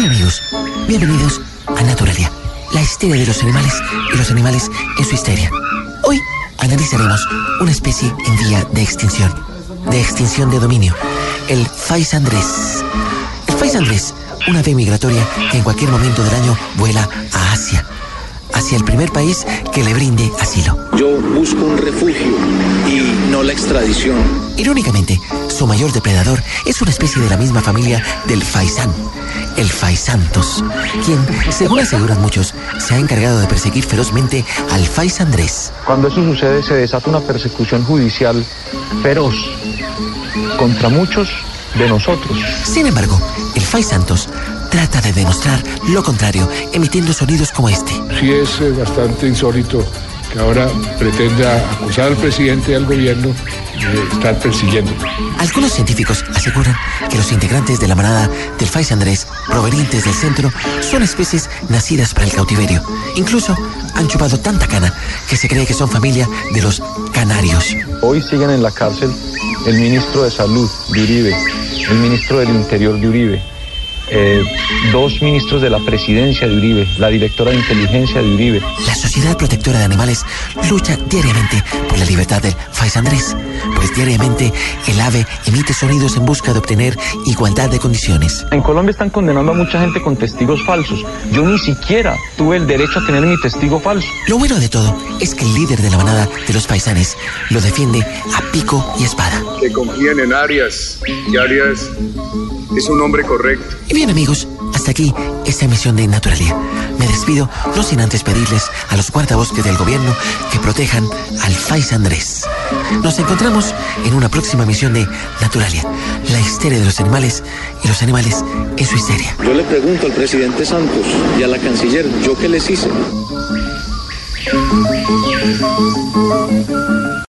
Hola amigos, bienvenidos a Naturalia, la histeria de los animales y los animales en su histeria. Hoy analizaremos una especie en vía de extinción, de extinción de dominio, el Fais andrés. El Fais andrés, una ave migratoria que en cualquier momento del año vuela a Asia, hacia el primer país que le brinde asilo. Yo busco un refugio y no la extradición. Irónicamente, su mayor depredador es una especie de la misma familia del faisán, el faisantos, quien, según aseguran muchos, se ha encargado de perseguir ferozmente al fais Andrés. Cuando eso sucede se desata una persecución judicial feroz contra muchos de nosotros. Sin embargo, el fais Santos trata de demostrar lo contrario, emitiendo sonidos como este. Sí es eh, bastante insólito que ahora pretenda acusar al presidente y al gobierno de estar persiguiendo. Algunos científicos aseguran que los integrantes de la manada del Fais Andrés, provenientes del centro, son especies nacidas para el cautiverio. Incluso han chupado tanta cana que se cree que son familia de los canarios. Hoy siguen en la cárcel el ministro de Salud de Uribe, el ministro del Interior de Uribe, eh, dos ministros de la presidencia de Uribe, la directora de inteligencia de Uribe. La Sociedad Protectora de Animales lucha diariamente por la libertad del Fais Andrés, pues diariamente el ave emite sonidos en busca de obtener igualdad de condiciones. En Colombia están condenando a mucha gente con testigos falsos. Yo ni siquiera tuve el derecho a tener mi testigo falso. Lo bueno de todo es que el líder de la manada de los paisanes lo defiende a pico y espada. Que confíen en Arias y Arias es un hombre correcto. Y bien amigos, hasta aquí esta emisión de Naturalia. Me despido no sin antes pedirles a los guardabosques del gobierno que protejan al Fais Andrés. Nos encontramos en una próxima emisión de Naturalia, la histeria de los animales y los animales en su histeria. Yo le pregunto al presidente Santos y a la canciller, ¿yo qué les hice?